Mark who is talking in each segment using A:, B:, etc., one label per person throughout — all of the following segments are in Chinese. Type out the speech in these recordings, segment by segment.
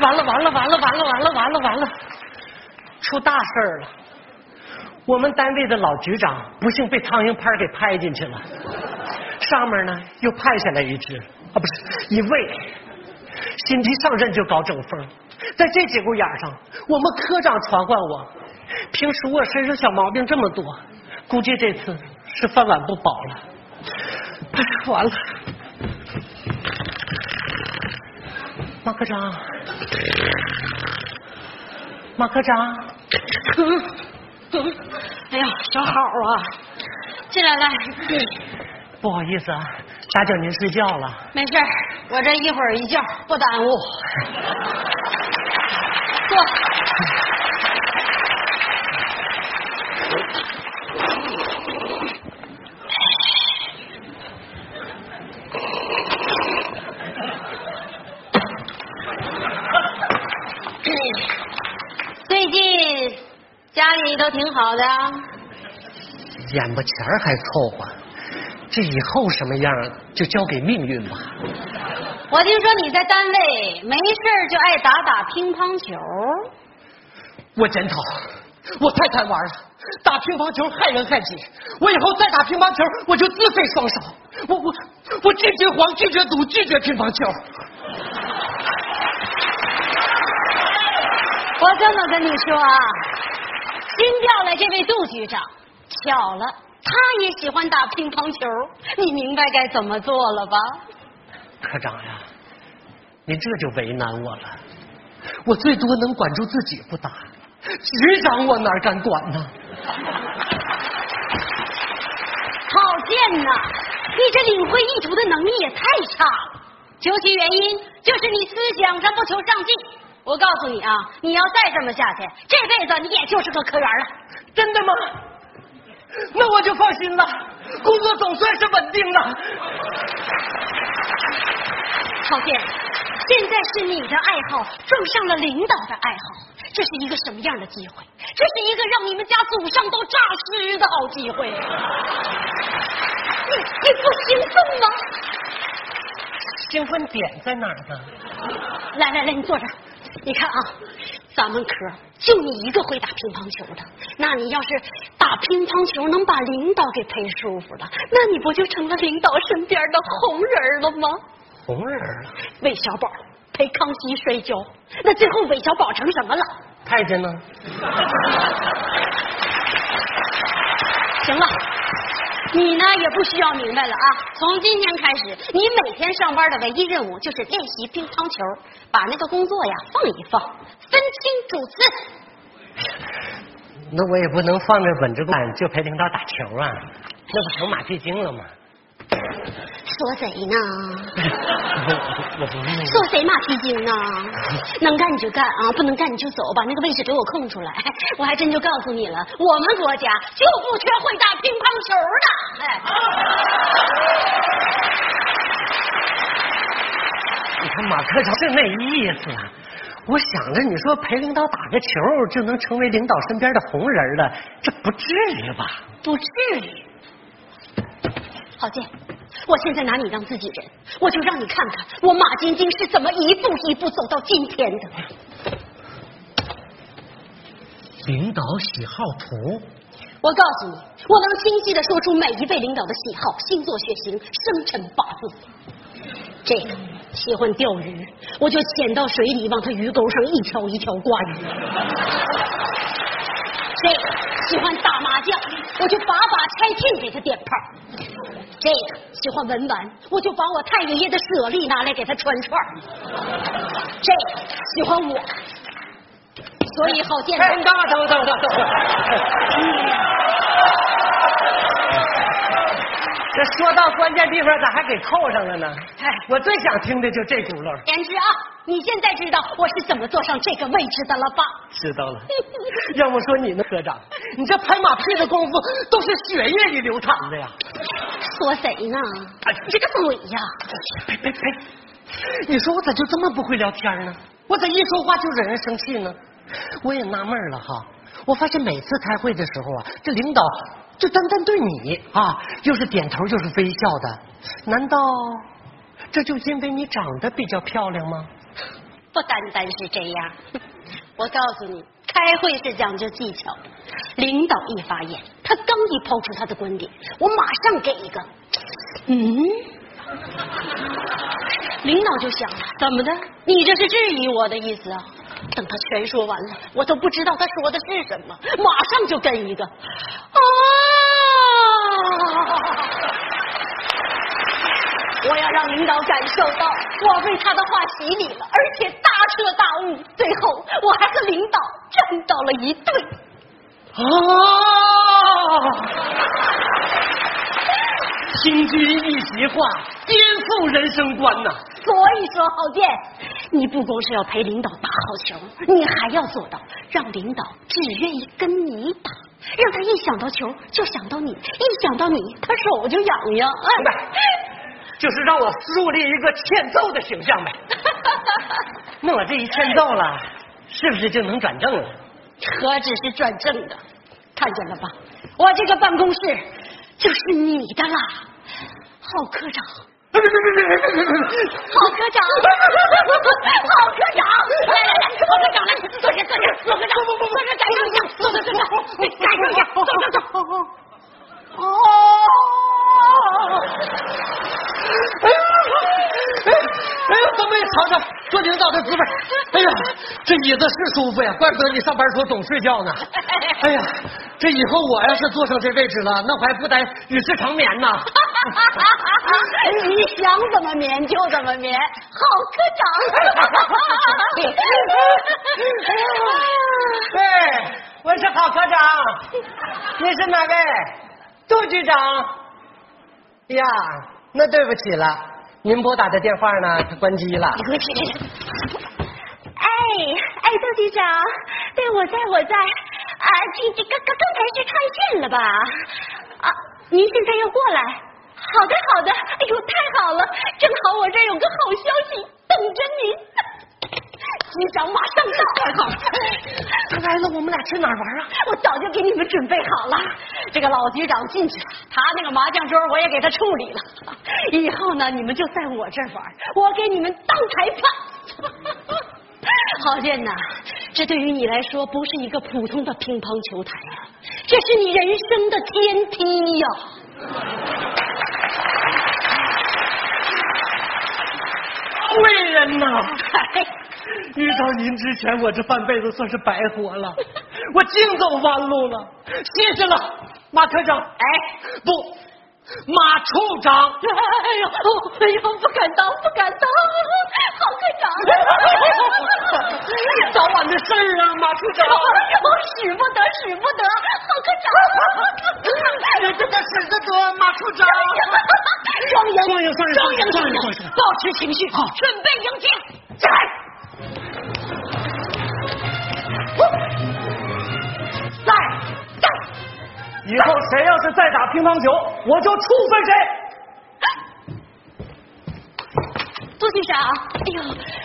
A: 完了完了完了完了完了完了完了，出大事了！我们单位的老局长不幸被苍蝇拍给拍进去了，上面呢又派下来一只啊，不是一位，新级上任就搞整风，在这节骨眼上，我们科长传唤我，平时我身上小毛病这么多，估计这次是饭碗不保了。哎，完了，马科长，马科长。
B: 哎呀，小好啊，进来来。
A: 不好意思啊，打搅您睡觉了。
B: 没事，我这一会儿一觉不耽误。坐。最近。挺好的，
A: 眼巴前还凑合，这以后什么样就交给命运吧。
B: 我听说你在单位没事就爱打打乒乓球。
A: 我检讨，我太贪玩了，打乒乓球害人害己。我以后再打乒乓球，我就自废双手。我我我拒绝黄，拒绝赌，拒绝乒乓球。
B: 我这么跟你说啊。新调来这位杜局长，巧了，他也喜欢打乒乓球。你明白该怎么做了吧？
A: 科长呀，您这就为难我了。我最多能管住自己不打，局长我哪敢管呢？
B: 好贱呐，你这领会意图的能力也太差了。究其原因，就是你思想上不求上进。我告诉你啊，你要再这么下去，这辈子你也就是个科员了。
A: 真的吗？那我就放心了，工作总算是稳定了。
B: 郝建，现在是你的爱好撞上了领导的爱好，这是一个什么样的机会？这是一个让你们家祖上都诈尸的好机会。你你不兴奋吗？
A: 兴奋点在哪儿呢？
B: 来来来，你坐这儿。你看啊，咱们科就你一个会打乒乓球的，那你要是打乒乓球能把领导给陪舒服了，那你不就成了领导身边的红人了吗？
A: 红人了？
B: 韦小宝陪康熙摔跤，那最后韦小宝成什么了？
A: 太监呢？
B: 行了。你呢也不需要明白了啊！从今天开始，你每天上班的唯一任务就是练习乒乓球，把那个工作呀放一放，分清主次。
A: 那我也不能放着本职干就陪领导打球啊，那不成马屁精了吗？
B: 说谁呢？说谁马屁精呢？能干你就干啊，不能干你就走，把那个位置给我空出来。我还真就告诉你了，我们国家就不缺会打乒乓球的。哎，
A: 你看马科长是那意思。我想着你说陪领导打个球就能成为领导身边的红人了，这不至于吧？
B: 不至于。郝建，我现在拿你当自己人，我就让你看看我马晶晶是怎么一步一步走到今天的。
A: 领导喜好图，
B: 我告诉你，我能清晰的说出每一位领导的喜好、星座、血型、生辰八字。这个喜欢钓鱼，我就潜到水里往他鱼钩上一条一条挂鱼。这个喜欢打麻将，我就把把拆庆给他点炮。这个喜欢文玩，我就把我太爷爷的舍利拿来给他穿串这个喜欢我，所以好见。
A: 哎，等等等等等等。这说到关键地方，咋还给扣上了呢？哎，我最想听的就这轱辘。
B: 言之啊，你现在知道我是怎么坐上这个位置的了吧？
A: 知道了。要不说你呢，科长，你这拍马屁的功夫都是血液里流淌的呀。
B: 说谁呢？你这个嘴呀！
A: 呸呸呸！你说我咋就这么不会聊天呢？我咋一说话就惹人生气呢？我也纳闷了哈，我发现每次开会的时候啊，这领导就单单对你啊，又是点头又是微笑的，难道这就因为你长得比较漂亮吗？
B: 不单单是这样。我告诉你，开会是讲究技巧的。领导一发言，他刚一抛出他的观点，我马上给一个。嗯，领导就想了，怎么的？你这是质疑我的意思啊？等他全说完了，我都不知道他说的是什么，马上就跟一个啊！我要让领导感受到我被他的话洗礼了，而且大彻大悟。最后，我还和领导站到了一队。
A: 啊！听君一席话，颠覆人生观呐！
B: 所以说，郝建，你不光是要陪领导打好球，你还要做到让领导只愿意跟你打，让他一想到球就想到你，一想到你他手就痒痒。
A: 哎，就是让我树立一个欠揍的形象呗。那我这一欠揍了，是不是就能转正了？
B: 何止是转正的，看见了吧？我这个办公室就是你的啦，郝科长。郝科长，郝科长，来来来，郝科长来，坐下坐下，郝科长，不不不，坐下感受一下，坐坐坐坐，感受一下，走走走。哦。
A: 哎呀，哎呀，怎么也瞧瞧做领导的滋味？哎呀，这椅子是舒服呀，怪不得你上班时候总睡觉呢。哎呀，这以后我要是坐上这位置了，那我还不得与世长眠呢？
B: 你想怎么眠就怎么眠，郝科长。
A: 对，我是郝科长，你是哪位？杜局长。呀，那对不起了，您拨打的电话呢？它关机了。
B: 你给我起！哎哎，杜局长，对，我在我在啊，这这刚刚刚才是看线了吧？啊，您现在要过来？好的好的，哎呦，太好了，正好我这儿有个好消息等着您。局长马上到，好，
A: 他来了，我们俩去哪儿玩啊？
B: 我早就给你们准备好了。这个老局长进去了，他那个麻将桌我也给他处理了。以后呢，你们就在我这儿玩，我给你们当裁判。郝建呐，这对于你来说不是一个普通的乒乓球台啊，这是你人生的天梯呀！
A: 贵人呐！遇到您之前，我这半辈子算是白活了，我净走弯路了。谢谢了，马科长。
B: 哎，
A: 不，马处长。
B: 哎呦，哎呦，不敢当，不敢当，郝科长。
A: 早晚的事儿啊，马处长。哎
B: 呦，使不得，使不得，郝科长。
A: 这这使得得，马处长。
B: 双赢，
A: 双赢，双赢，
B: 双赢，保持情绪，
A: 好，
B: 准备迎接。
A: 来。以后谁要是再打乒乓球，我就处分
B: 谁。杜局长，哎呦，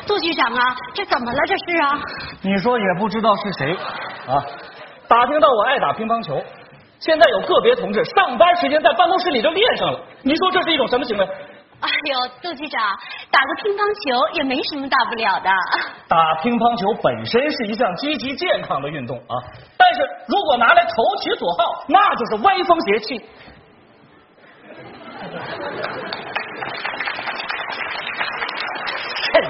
B: 杜局长啊，这怎么了？这是啊？
C: 你说也不知道是谁啊？打听到我爱打乒乓球，现在有个别同志上班时间在办公室里就练上了。你说这是一种什么行为？
B: 哎呦，杜局长，打个乒乓球也没什么大不了的。
C: 打乒乓球本身是一项积极健康的运动啊，但是如果拿来投其所好，那就是歪风邪气。
A: 真是。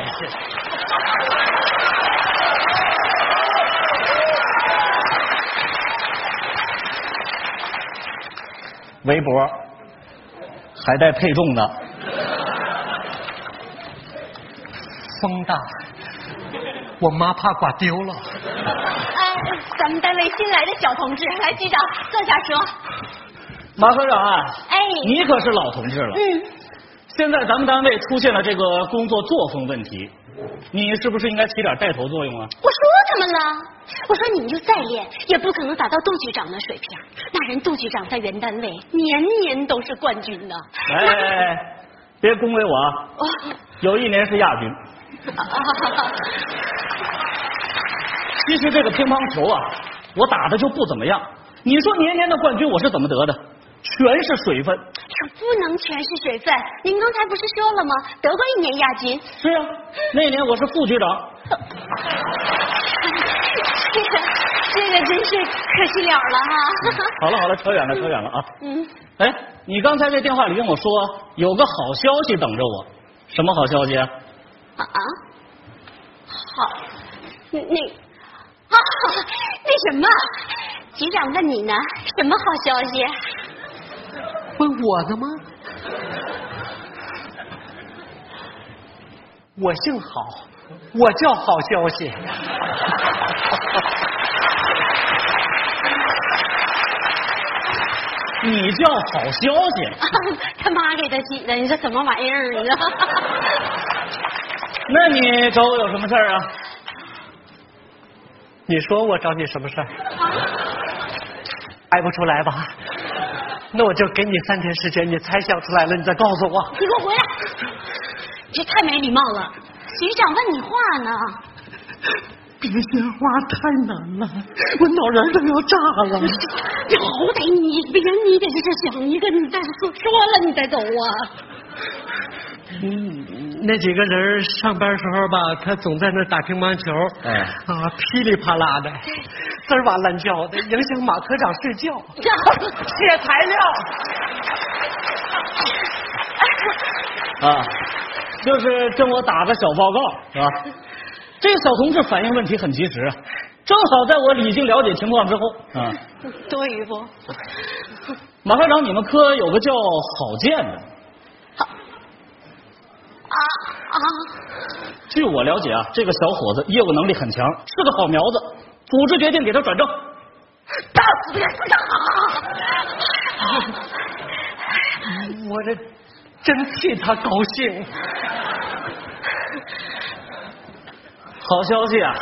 C: 围脖还带配重的。
A: 风大，我妈怕刮丢了。
B: 哎，咱们单位新来的小同志，来局长坐下说。
C: 马科长啊，
B: 哎，
C: 你可是老同志了。
B: 嗯，
C: 现在咱们单位出现了这个工作作风问题，你是不是应该起点带头作用啊？
B: 我说怎么了，我说你们就再练，也不可能达到杜局长的水平。那人杜局长在原单位年年都是冠军呢。
C: 哎哎哎，别恭维我啊！
B: 哦
C: 有一年是亚军。其实这个乒乓球啊，我打的就不怎么样。你说年年的冠军我是怎么得的？全是水分。
B: 这不能全是水分。您刚才不是说了吗？得过一年亚军。
C: 是啊，那年我是副局长。
B: 这个这个真是可惜了了哈。
C: 好了好了，扯远了扯远了啊。
B: 嗯，
C: 哎，你刚才在电话里跟我说有个好消息等着我，什么好消息啊？
B: 啊啊，好，那那啊那什么，局长问你呢，什么好消息？
A: 问我的吗？我姓郝，我叫好消息。
C: 你叫好消息？
B: 他妈给他起的，你这什么玩意儿？你知道？
C: 那你找我有什么事儿啊？
A: 你说我找你什么事儿？猜不出来吧？那我就给你三天时间，你猜想出来了，你再告诉我。
B: 你给我回来！这太没礼貌了。局长问你话呢。
A: 别鲜花太难了，我脑仁都要炸了。
B: 你好歹你别你得这想一个，你再说说了你再走啊。
A: 嗯，那几个人上班时候吧，他总在那打乒乓球，
C: 哎
A: 啊，噼里啪啦的，滋哇乱叫的，影响马科长睡觉。写材料。
C: 啊，就是跟我打个小报告，是吧？这个小同志反映问题很及时，啊，正好在我已经了解情况之后啊。
B: 多余不？
C: 马科长，你们科有个叫郝建的，
B: 啊啊！
C: 据我了解啊，这个小伙子业务能力很强，是个好苗子。组织决定给他转正。
B: 打死也不打！
A: 我这真替他高兴。
C: 好消息啊！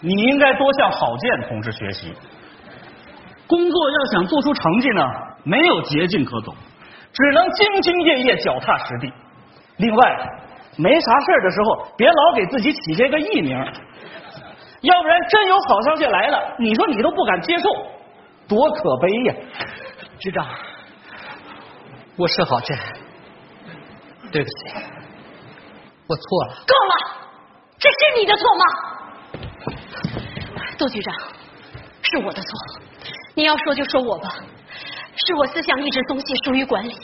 C: 你应该多向郝建同志学习。工作要想做出成绩呢，没有捷径可走，只能兢兢业业、脚踏实地。另外，没啥事儿的时候，别老给自己起这个艺名，要不然真有好消息来了，你说你都不敢接受，多可悲呀！
A: 局长，我是郝建，对不起，我错了。
B: 够了，这是你的错吗？杜局长，是我的错。你要说就说我吧，是我思想一直松懈，疏于管理，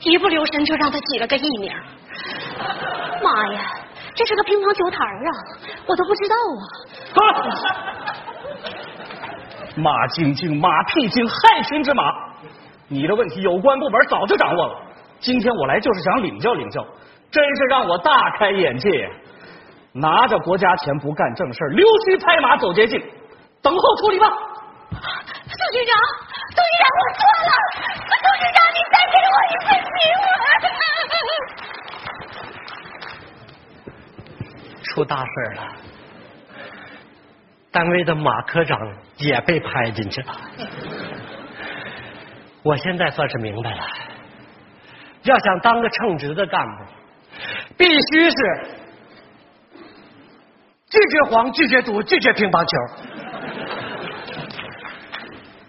B: 一不留神就让他起了个艺名。妈呀，这是个乒乓球台啊，我都不知道
C: 啊！马晶晶，马屁精，害群之马！你的问题有关部门早就掌握了，今天我来就是想领教领教，真是让我大开眼界！拿着国家钱不干正事，溜须拍马走捷径，等候处理吧。
B: 杜局长，杜局长，我错了，杜局长，你再给我一次
A: 机会。出大事了，单位的马科长也被拍进去了。我现在算是明白了，要想当个称职的干部，必须是拒绝黄、拒绝赌、拒绝乒乓球。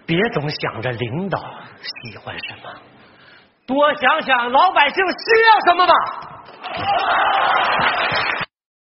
A: 别总想着领导喜欢什么，多想想老百姓需要什么吧。